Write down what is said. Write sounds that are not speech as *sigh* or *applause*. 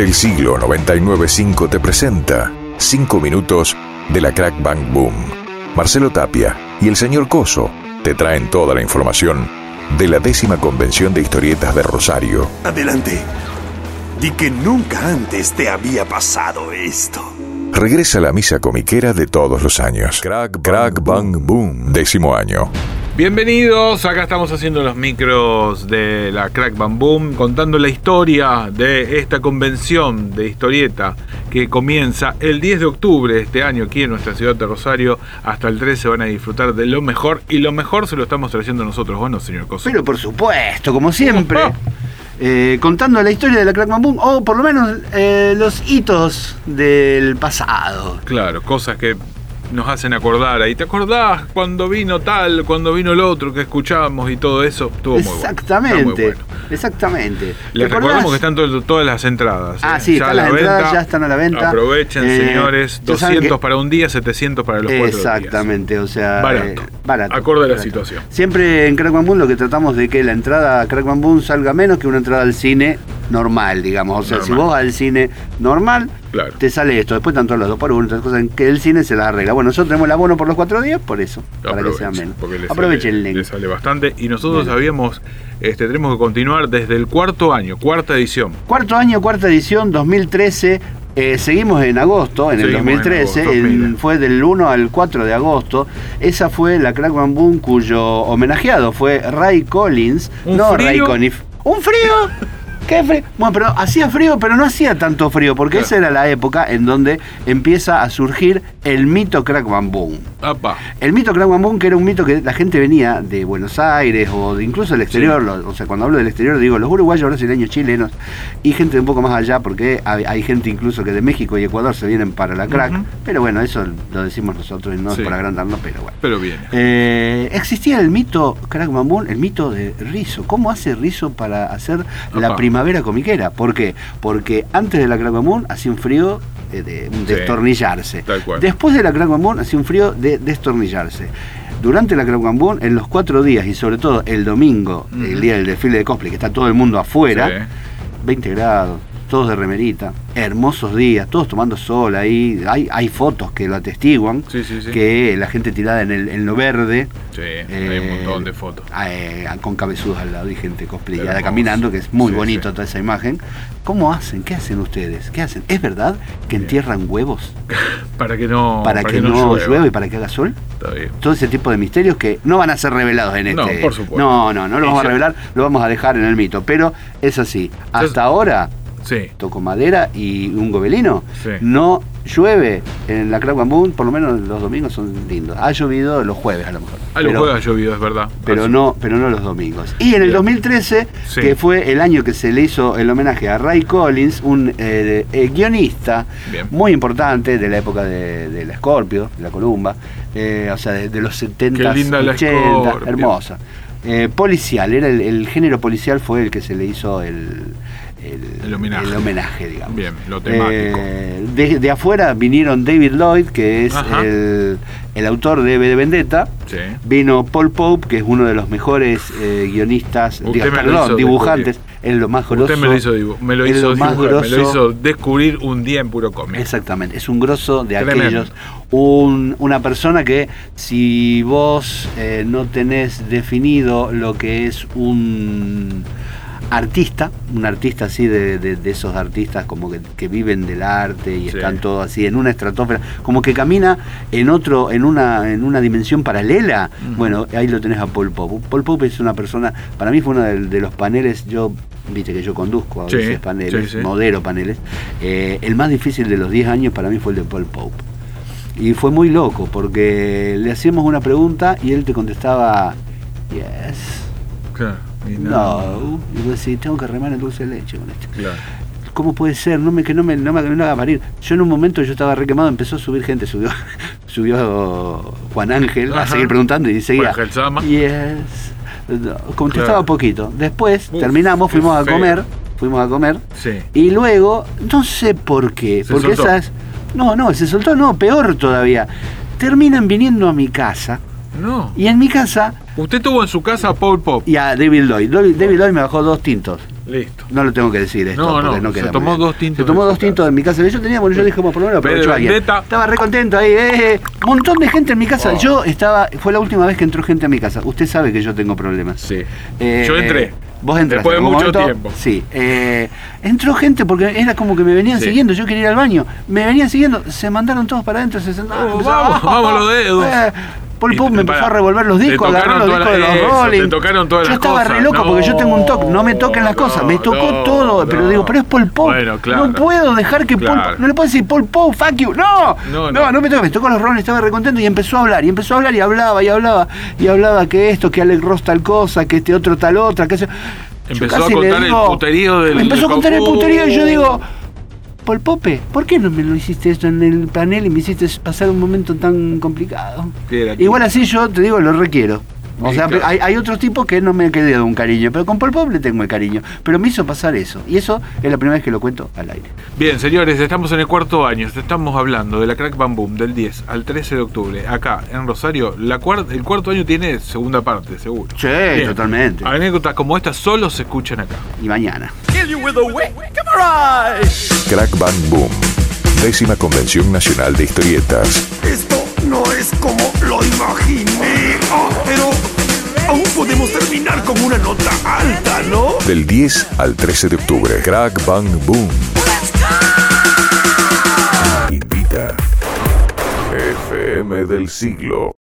del siglo 995 te presenta 5 minutos de la Crack Bang Boom. Marcelo Tapia y el señor Coso te traen toda la información de la décima convención de historietas de Rosario. Adelante. Di que nunca antes te había pasado esto. Regresa la misa comiquera de todos los años. Crack, Crack Bang Boom, décimo año. Bienvenidos, acá estamos haciendo los micros de la Crack Bam Boom, contando la historia de esta convención de historieta que comienza el 10 de octubre de este año aquí en nuestra ciudad de Rosario. Hasta el 13 van a disfrutar de lo mejor y lo mejor se lo estamos trayendo nosotros. Bueno, señor Coso. Pero por supuesto, como siempre, *laughs* eh, contando la historia de la Crack Bam Boom, o por lo menos eh, los hitos del pasado. Claro, cosas que nos hacen acordar ahí. ¿Te acordás cuando vino tal, cuando vino el otro que escuchábamos y todo eso? Estuvo muy bueno. Exactamente, Está muy bueno. exactamente. Les recordamos que están todo- todas las entradas. Ah, ¿eh? sí, Ya a están la las entradas, venta. ya están a la venta. Aprovechen, Eh, señores. ya saben 200 que- para un día, 700 para los cuatro días. Exactamente, o sea. Barato. eh, barato. Acorde a la barato. situación. Siempre en Crack Bam Boom lo que tratamos de que la entrada a Crack Bam Boom salga menos que una entrada al cine normal, digamos. O sea, si vos al cine normal, Claro. te sale esto. Después están todos los dos por uno, otras cosas en que el cine se las arregla. Bueno, nosotros tenemos el abono por los cuatro días, por eso, para que sea menos. porque les Aprovechen sale, el link. les sale bastante. Y nosotros habíamos, este, tenemos que continuar desde el cuarto año, cuarta edición. Cuarto año, cuarta edición, 2013. eh, seguimos en agosto, en el Seguimos en 2013, agosto, en- mira. fue del 1 al 4 de agosto. Esa fue la Crack Boom cuyo homenajeado fue Ray Collins, ¿Un no frío? Ray Conniff. ¡Un frío! *laughs* ¿Qué frío? Bueno, pero hacía frío, pero no hacía tanto frío, porque Claro. esa era la época en donde empieza a surgir el mito Crack Bam Boom. Apa. El mito Crack Bam Boom, que era un mito que la gente venía de Buenos Aires o de incluso del exterior, o sea, cuando hablo del exterior digo los uruguayos, brasileños, chilenos y gente de un poco más allá, porque hay, hay gente incluso que de México y Ecuador se vienen para la crack, pero bueno, eso lo decimos nosotros y no Sí. es para agrandarnos, pero bueno. Pero bien. Eh, existía el mito Crack Bam Boom, el mito de Rizzo. ¿Cómo hace Rizzo para hacer la Apa. Primavera comiquera? ¿Por qué? Porque antes de la Crack hacía un frío eh, de, de destornillarse. tal cual. Después de la Crack hacía un frío de destornillarse. Durante la Boom, en los cuatro días y sobre todo el domingo, el día del desfile de cosplay, que está todo el mundo afuera, Sí. 20 grados, todos de remerita, hermosos días, todos tomando sol ahí, hay, hay fotos que lo atestiguan, Sí, sí, sí. que la gente tirada en, el, en lo verde, Sí, hay eh, un montón de fotos. eh, con cabezudos al lado y gente cosplayada caminando, que es muy bonito toda esa imagen. ¿Cómo hacen? ¿Qué hacen ustedes? ¿Qué hacen? ¿Es verdad que Bien. entierran huevos *laughs* Para que no, para, que, no llueva. y para que haga sol? Está bien. Todo ese tipo de misterios que no van a ser revelados en No, este. por supuesto. No, no, no lo vamos a revelar, lo vamos a dejar en el mito. Pero es así. Hasta Entonces- ahora Sí. toco madera y un gobelino. Sí. No llueve en la Crack Bam Boom, por lo menos los domingos son lindos. Ha llovido los jueves a lo mejor. A los Pero- jueves ha llovido, es verdad. pero Así. no, pero no los domingos. Y en el Bien. 2013, Sí. que fue el año que se le hizo el homenaje a Ray Collins, un eh, eh, guionista Bien. muy importante de la época de, de la Scorpio, de la Columba, eh, o sea, de, de los 70, Qué linda la 80, Scorpio. hermosa. Policial, era el, el género policial fue el que se le hizo el, el, El homenaje. el homenaje, digamos. Bien, lo temático. Eh, de, de afuera vinieron David Lloyd, que es el, el autor de V de Vendetta, Sí. Vino Paul Pope, que es uno de los mejores eh, guionistas, diga, perdón, dibujantes, es lo más grosso. Usted me lo hizo, me lo hizo, lo dibujar, me lo hizo descubrir un día en puro cómic. Exactamente, es un grosso de Tremendo. aquellos. Un- una persona que si vos eh, no tenés definido lo que es un artista, un artista así de, de- de esos artistas como que, que viven del arte y Sí. están todos así en una estratosfera, como que camina en otro, en una, en una dimensión paralela. Bueno, ahí lo tenés a Paul Pope. Paul Pope es una persona, para mí fue uno de, de los paneles, yo viste que yo conduzco a Sí, veces paneles, sí, modero paneles. eh, el más difícil de los 10 años para mí fue el de Paul Pope. Y fue muy loco porque le hacíamos una pregunta y él te contestaba, yes, Claro. No. Y vos decís, tengo que remar el dulce de leche con esto. Claro. ¿Cómo puede ser? No me, que no me, no me, no me haga parir. Yo en un momento yo estaba requemado, empezó a subir gente, subió, *laughs* subió Juan Ángel a seguir preguntando y seguía. Juan Ángel Sama. Yes. No, contestaba Claro. poquito. Después Uf, terminamos, fuimos a comer, fuimos a comer. Sí. Y luego, no sé por qué, Se porque soltó. esas. No, no, se soltó, no, peor todavía. Terminan viniendo a mi casa. No. Y en mi casa, Usted tuvo en su casa a Paul Pop. y a David Lloyd. David Lloyd me bajó dos tintos. Listo. No lo tengo que decir esto. No, no, queda se tomó dos tintos Se tomó dos tintos en mi casa. Yo tenía, bueno, yo dije, por lo menos Pero aprovecho alguien. Estaba re contento ahí, eh, eh, montón de gente en mi casa. Oh. Yo estaba, fue la última vez que entró gente a mi casa. Usted sabe que yo tengo problemas. Sí. Eh, Yo entré. Vos entraste. Después de mucho momento, tiempo. Sí. eh, entró gente porque era como que me venían Sí. siguiendo. Yo quería ir al baño. Me venían siguiendo. Se mandaron todos para adentro. Se sentaron. Oh, vamos, vamos los dedos. Eh, Pop te- me empezó a revolver los discos, agarró los discos de los eso, Rolling. te tocaron todas yo las estaba cosas. re loco porque yo tengo un toque, no me toquen las No, cosas. Me tocó no, todo, pero digo, pero es Pol Pop. Bueno, claro. No puedo dejar que Claro. No le puedo decir Pol Pop, fuck you. No, No, no, me toca. Me tocó los Rolling, estaba recontento y empezó a hablar. Y empezó a hablar y hablaba y hablaba. Y hablaba que esto, que Alex Ross tal cosa, que este otro tal otra, que eso. Empezó a contar el digo- puterío del- empezó a contar el puterío y yo digo. Pol Pope, ¿por qué no me lo hiciste esto en el panel y me hiciste pasar un momento tan complicado? Igual así yo te digo, lo requiero. O sea, claro. hay, hay otros tipos que no me he quedado un cariño, pero con Pol Pop le tengo el cariño. Pero me hizo pasar eso. Y eso es la primera vez que lo cuento al aire. Bien, señores, estamos en el cuarto año. Estamos hablando de la Crack Bam Boom del 10 al 13 de octubre. Acá, en Rosario, la cuar- el cuarto año tiene segunda parte, seguro. Sí, Bien. totalmente. Anécdotas como esta solo se escuchan acá. Y mañana. Crack Bang Boom. Décima Convención Nacional de Historietas. No es como lo imaginé. Ah, pero aún podemos terminar con una nota alta, ¿no? Del 10 al 13 de octubre. Crack Bang Boom. Invita. FM del siglo.